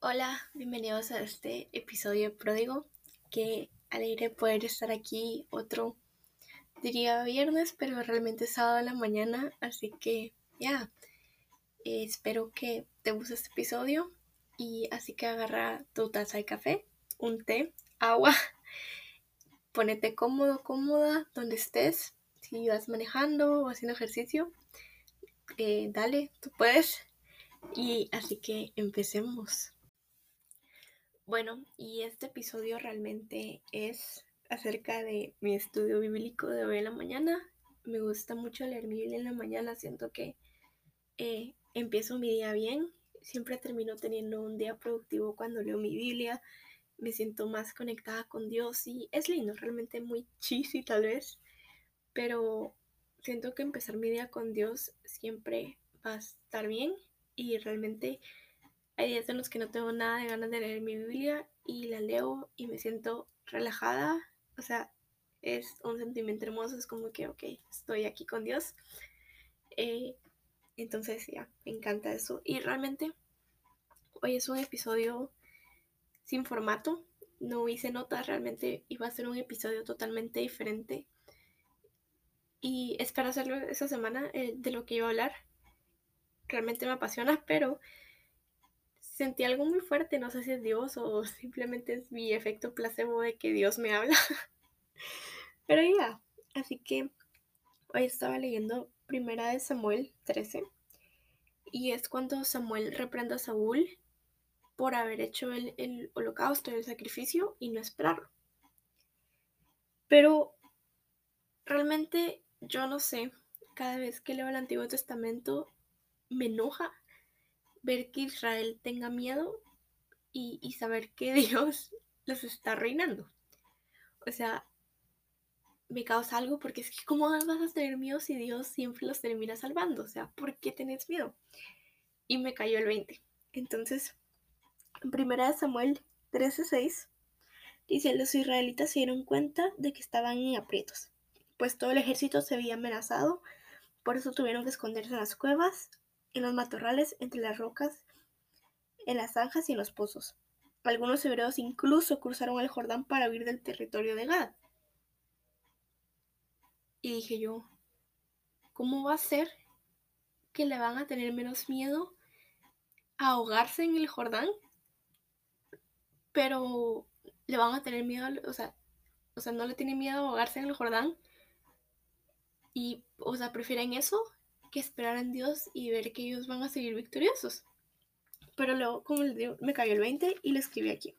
Hola, bienvenidos a este episodio de Pródigo. Qué alegre poder estar aquí otro, diría viernes, pero realmente es sábado en la mañana, así que ya, eh, espero que te guste este episodio y así que agarra tu taza de café, un té, agua, ponete cómodo, cómoda, donde estés, si vas manejando o haciendo ejercicio, eh, dale, tú puedes. Y así que empecemos. Bueno, y este episodio realmente es acerca de mi estudio bíblico de hoy en la mañana. Me gusta mucho leer mi Biblia en la mañana, siento que eh, empiezo mi día bien. Siempre termino teniendo un día productivo cuando leo mi Biblia. Me siento más conectada con Dios y es lindo, realmente muy cheesy tal vez, pero siento que empezar mi día con Dios siempre va a estar bien y realmente hay días en los que no tengo nada de ganas de leer mi Biblia y la leo y me siento relajada. O sea, es un sentimiento hermoso, es como que, ok, estoy aquí con Dios. Eh, entonces, ya, me encanta eso. Y realmente, hoy es un episodio sin formato. No hice notas, realmente iba a ser un episodio totalmente diferente. Y espero hacerlo esa semana eh, de lo que iba a hablar. Realmente me apasiona, pero sentí algo muy fuerte, no sé si es Dios o simplemente es mi efecto placebo de que Dios me habla. Pero ya, así que hoy estaba leyendo Primera de Samuel 13 y es cuando Samuel reprende a Saúl por haber hecho el, el holocausto, el sacrificio y no esperarlo. Pero realmente yo no sé, cada vez que leo el Antiguo Testamento me enoja ver que Israel tenga miedo y, saber que Dios los está reinando. O sea, me causa algo porque es que ¿cómo vas a tener miedo si Dios siempre los termina salvando? O sea, ¿por qué tenés miedo? Y me cayó el 20. Entonces, en primera de Samuel 13:6 dice, los israelitas se dieron cuenta de que estaban en aprietos, pues todo el ejército se había amenazado, por eso tuvieron que esconderse en las cuevas, en los matorrales, entre las rocas, en las zanjas y en los pozos. Algunos hebreos incluso cruzaron el Jordán para huir del territorio de Gad. Y dije yo, ¿cómo va a ser que le van a tener menos miedo a ahogarse en el Jordán? Pero le van a tener miedo, o sea, o sea, no le tienen miedo a ahogarse en el Jordán. Y, o sea, prefieren eso que esperar en Dios y ver que ellos van a seguir victoriosos. Pero luego, como les digo, me cayó el 20 y lo escribí aquí.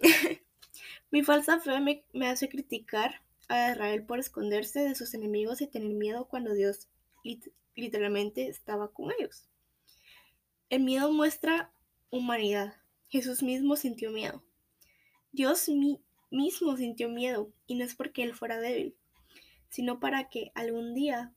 Mi falsa fe me, me, hace criticar a Israel por esconderse de sus enemigos y tener miedo cuando Dios literalmente estaba con ellos. El miedo muestra humanidad. Jesús mismo sintió miedo. Dios mismo sintió miedo y no es porque Él fuera débil sino para que algún día,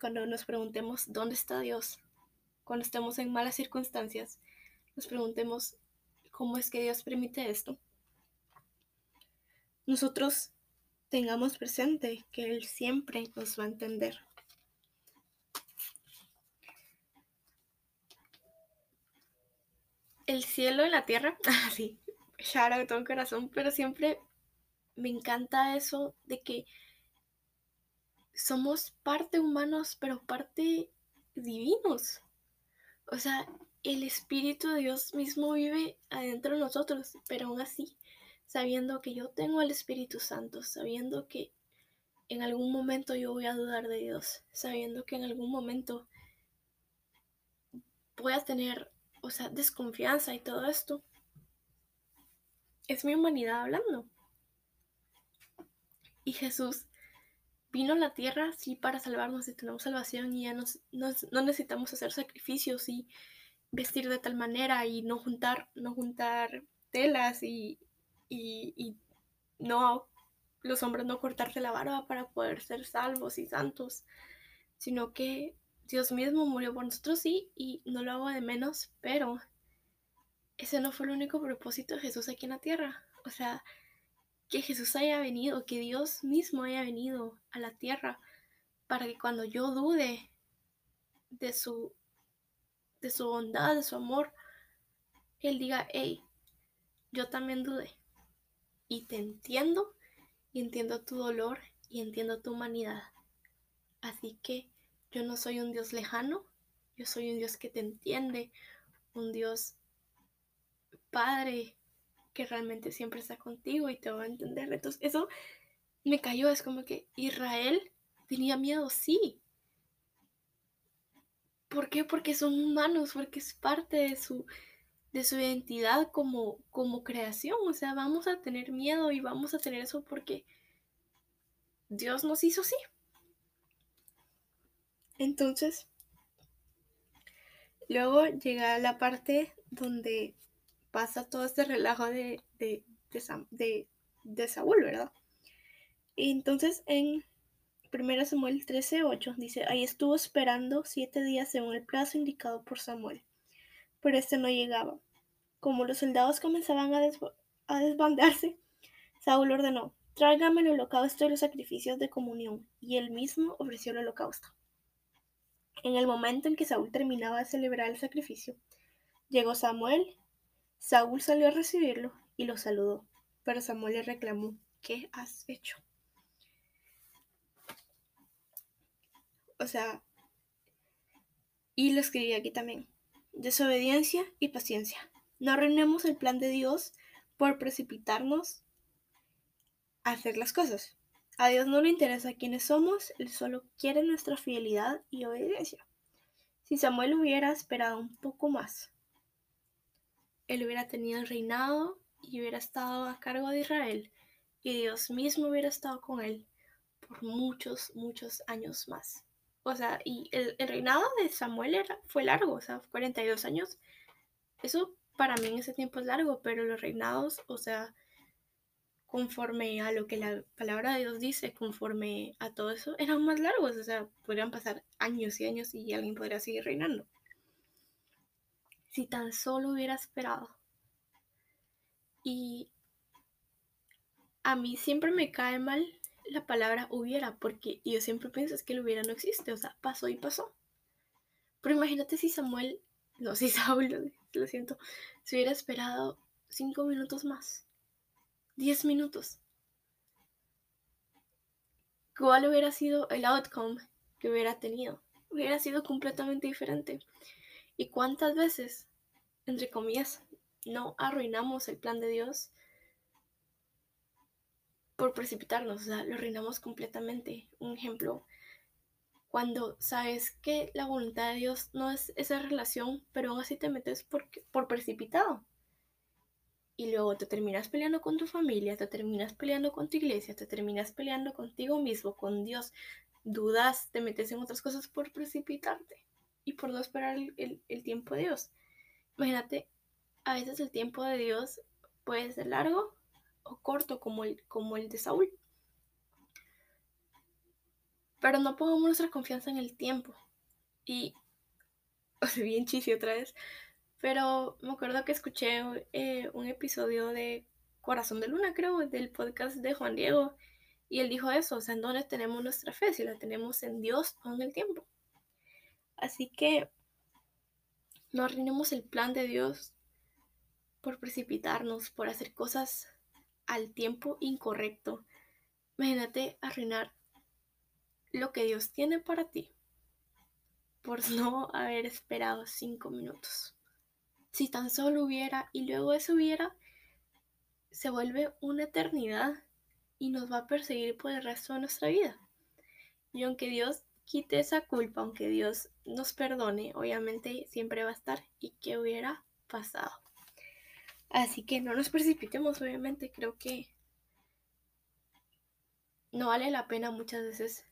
cuando nos preguntemos dónde está Dios, cuando estemos en malas circunstancias, nos preguntemos cómo es que Dios permite esto. Nosotros tengamos presente que Él siempre nos va a entender. El cielo y la tierra, así, shout de todo corazón, pero siempre me encanta eso de que somos parte humanos, pero parte divinos. O sea, el Espíritu de Dios mismo vive adentro de nosotros, pero aún así, sabiendo que yo tengo el Espíritu Santo, sabiendo que en algún momento yo voy a dudar de Dios, sabiendo que en algún momento voy a tener, o sea, desconfianza y todo esto, es mi humanidad hablando. Y Jesús vino a la tierra, sí, para salvarnos y tenemos salvación y ya no necesitamos hacer sacrificios y vestir de tal manera y no juntar, no juntar telas y, y, no los hombres no cortarse la barba para poder ser salvos y santos, sino que Dios mismo murió por nosotros, sí, y no lo hago de menos, pero ese no fue el único propósito de Jesús aquí en la tierra. O sea, que Jesús haya venido, que Dios mismo haya venido a la tierra para que cuando yo dude de su de su bondad, de su amor, Él diga, hey, yo también dudé. Y te entiendo, y entiendo tu dolor, y entiendo tu humanidad. Así que yo no soy un Dios lejano, yo soy un Dios que te entiende, un Dios Padre que realmente siempre está contigo y te va a entender. Entonces, eso me cayó, es como que Israel tenía miedo, sí. ¿Por qué? Porque son humanos, porque es parte de su, de su identidad como, como creación. O sea, vamos a tener miedo y vamos a tener eso porque Dios nos hizo así. Entonces, luego llega la parte donde pasa todo este relajo de, de, de, Saúl, ¿verdad? Y entonces en 1 Samuel 13:8 dice, ahí estuvo esperando siete días según el plazo indicado por Samuel, pero este no llegaba. Como los soldados comenzaban a, a desbandarse, Saúl ordenó, tráigame el holocausto y los sacrificios de comunión, y él mismo ofreció el holocausto. En el momento en que Saúl terminaba de celebrar el sacrificio, llegó Samuel. Saúl salió a recibirlo y lo saludó, pero Samuel le reclamó, ¿qué has hecho? O sea, y lo escribí aquí también, desobediencia y paciencia. No arruinemos el plan de Dios por precipitarnos a hacer las cosas. A Dios no le interesa quiénes somos, Él solo quiere nuestra fidelidad y obediencia. Si Samuel hubiera esperado un poco más, él hubiera tenido reinado y hubiera estado a cargo de Israel, y Dios mismo hubiera estado con él por muchos, muchos años más. O sea, y el, reinado de Samuel era, fue largo, o sea, 42 años. Eso para mí en ese tiempo es largo, pero los reinados, o sea, conforme a lo que la palabra de Dios dice, conforme a todo eso, eran más largos, o sea, podrían pasar años y años y alguien podría seguir reinando. Si tan solo hubiera esperado. Y a mí siempre me cae mal la palabra hubiera, porque yo siempre pienso es que el hubiera no existe, o sea, pasó y pasó. Pero imagínate si Samuel, no, si Saúl, lo siento, se hubiera esperado cinco minutos más 10 minutos. ¿Cuál hubiera sido el outcome que hubiera tenido? Hubiera sido completamente diferente. ¿Y cuántas veces, entre comillas, no arruinamos el plan de Dios por precipitarnos? O sea, lo arruinamos completamente. Un ejemplo, cuando sabes que la voluntad de Dios no es esa relación, pero aún así te metes por, por precipitado y luego te terminas peleando con tu familia, te terminas peleando con tu iglesia, te terminas peleando contigo mismo, con Dios, dudas, te metes en otras cosas por precipitarte y por no esperar el, tiempo de Dios. Imagínate, a veces el tiempo de Dios puede ser largo o corto como el, como el de Saúl. Pero no pongamos nuestra confianza en el tiempo. Y, bien chiste otra vez, pero me acuerdo que escuché eh, un episodio de Corazón de Luna, creo, del podcast de Juan Diego. Y él dijo eso, o sea, en dónde tenemos nuestra fe, si la tenemos en Dios o en el tiempo. Así que no arruinemos el plan de Dios por precipitarnos, por hacer cosas al tiempo incorrecto. Imagínate arruinar lo que Dios tiene para ti por no haber esperado cinco minutos. Si tan solo hubiera y luego eso hubiera, se vuelve una eternidad y nos va a perseguir por el resto de nuestra vida. Y aunque Dios quite esa culpa, aunque Dios nos perdone, obviamente siempre va a estar y qué hubiera pasado. Así que no nos precipitemos, obviamente creo que no vale la pena muchas veces.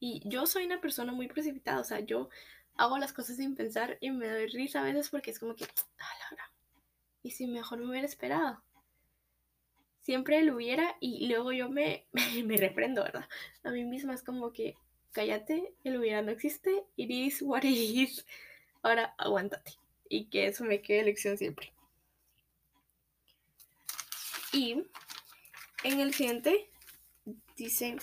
Y yo soy una persona muy precipitada, o sea, yo hago las cosas sin pensar y me doy risa a veces porque es como que, ah, y si mejor me hubiera esperado. Siempre lo hubiera y luego yo me, me, reprendo, ¿verdad? A mí misma es como que, cállate, el hubiera no existe, it is what is. Ahora aguántate. Y que eso me quede lección siempre. Y en el siguiente dice,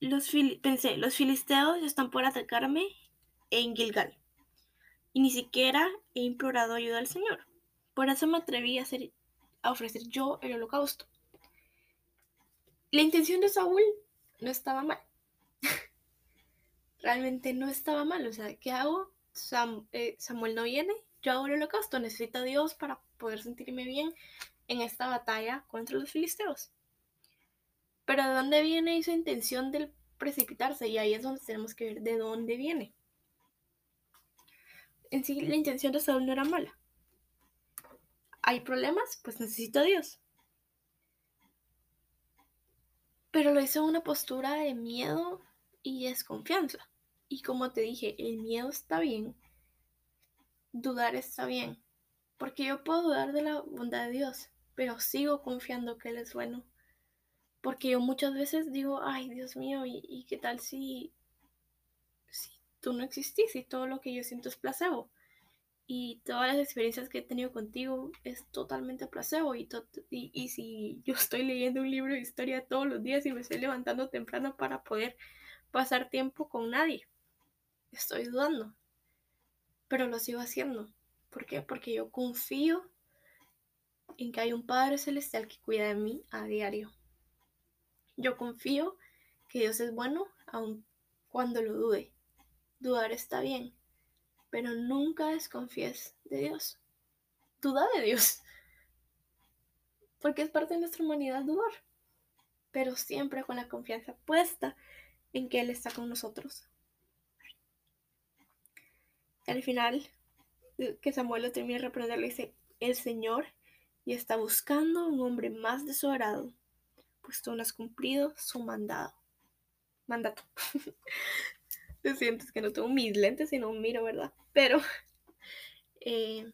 los pensé, los filisteos están por atacarme en Gilgal. Y ni siquiera he implorado ayuda al Señor. Por eso me atreví a, hacer, a ofrecer yo el holocausto. La intención de Saúl no estaba mal. Realmente no estaba mal. O sea, ¿qué hago? Eh, Samuel no viene, yo hago el holocausto. Necesito a Dios para poder sentirme bien en esta batalla contra los filisteos. Pero ¿de dónde viene esa intención del precipitarse? Y ahí es donde tenemos que ver de dónde viene. En sí, la intención de Saúl no era mala. ¿Hay problemas? Pues necesito a Dios. Pero lo hizo una postura de miedo y desconfianza. Y como te dije, el miedo está bien, dudar está bien, porque yo puedo dudar de la bondad de Dios, pero sigo confiando que Él es bueno. Porque yo muchas veces digo, ay Dios mío, ¿y, qué tal si, si tú no existís y todo lo que yo siento es placebo? Y todas las experiencias que he tenido contigo es totalmente placebo y, y, si yo estoy leyendo un libro de historia todos los días y me estoy levantando temprano para poder pasar tiempo con nadie, estoy dudando, pero lo sigo haciendo. ¿Por qué? Porque yo confío en que hay un Padre Celestial que cuida de mí a diario. Yo confío que Dios es bueno aun cuando lo dude. Dudar está bien, pero nunca desconfíes de Dios. Duda de Dios. Porque es parte de nuestra humanidad dudar. Pero siempre con la confianza puesta en que Él está con nosotros. Al final, que Samuel lo termina de reprender, le dice, el Señor y está buscando un hombre más de su agrado, pues tú no has cumplido su mandado. Mandato. Te sientes que no tengo mis lentes y no miro, ¿verdad? Pero eh,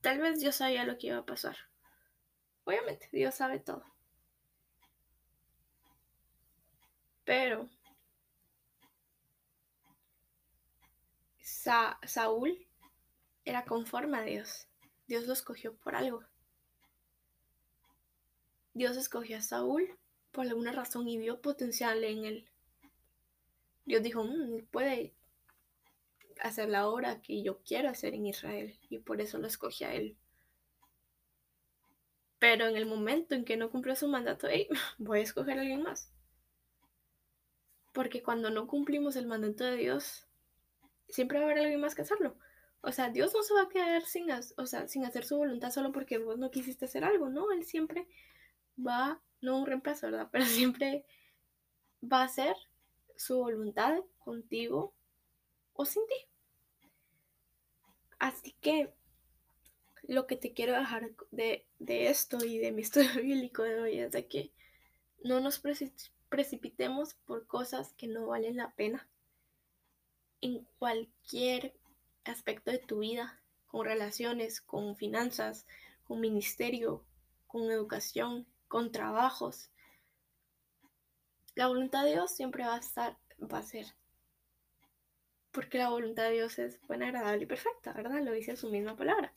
tal vez yo sabía lo que iba a pasar. Obviamente, Dios sabe todo. Pero Saúl era conforme a Dios. Dios lo escogió por algo. Dios escogió a Saúl por alguna razón y vio potencial en él. Dios dijo, mm, puede hacer la obra que yo quiero hacer en Israel y por eso lo escogí a él. Pero en el momento en que no cumplió su mandato, voy a escoger a alguien más. Porque cuando no cumplimos el mandato de Dios, siempre va a haber alguien más que hacerlo. O sea, Dios no se va a quedar sin, o sea, sin hacer su voluntad solo porque vos no quisiste hacer algo, ¿no? Él siempre va no un reemplazo, ¿verdad? Pero siempre va a ser su voluntad contigo o sin ti. Así que lo que te quiero dejar de, esto y de mi estudio bíblico de hoy es de que no nos precipitemos por cosas que no valen la pena en cualquier aspecto de tu vida, con relaciones, con finanzas, con ministerio, con educación, con trabajos. La voluntad de Dios siempre va a estar, va a ser. Porque la voluntad de Dios es buena, agradable y perfecta, ¿verdad? Lo dice su misma palabra.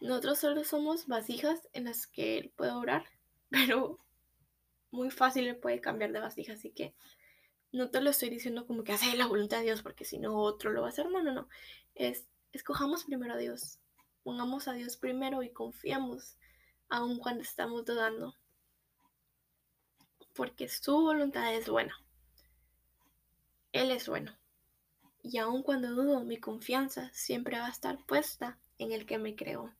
Nosotros solo somos vasijas en las que Él puede orar, pero muy fácil Él puede cambiar de vasija, así que no te lo estoy diciendo como que hace la voluntad de Dios, porque si no otro lo va a hacer. No, no, no. Es, escojamos primero a Dios. Pongamos a Dios primero y confiamos aun cuando estamos dudando. Porque su voluntad es buena. Él es bueno. Y aun cuando dudo, mi confianza siempre va a estar puesta en el que me creó.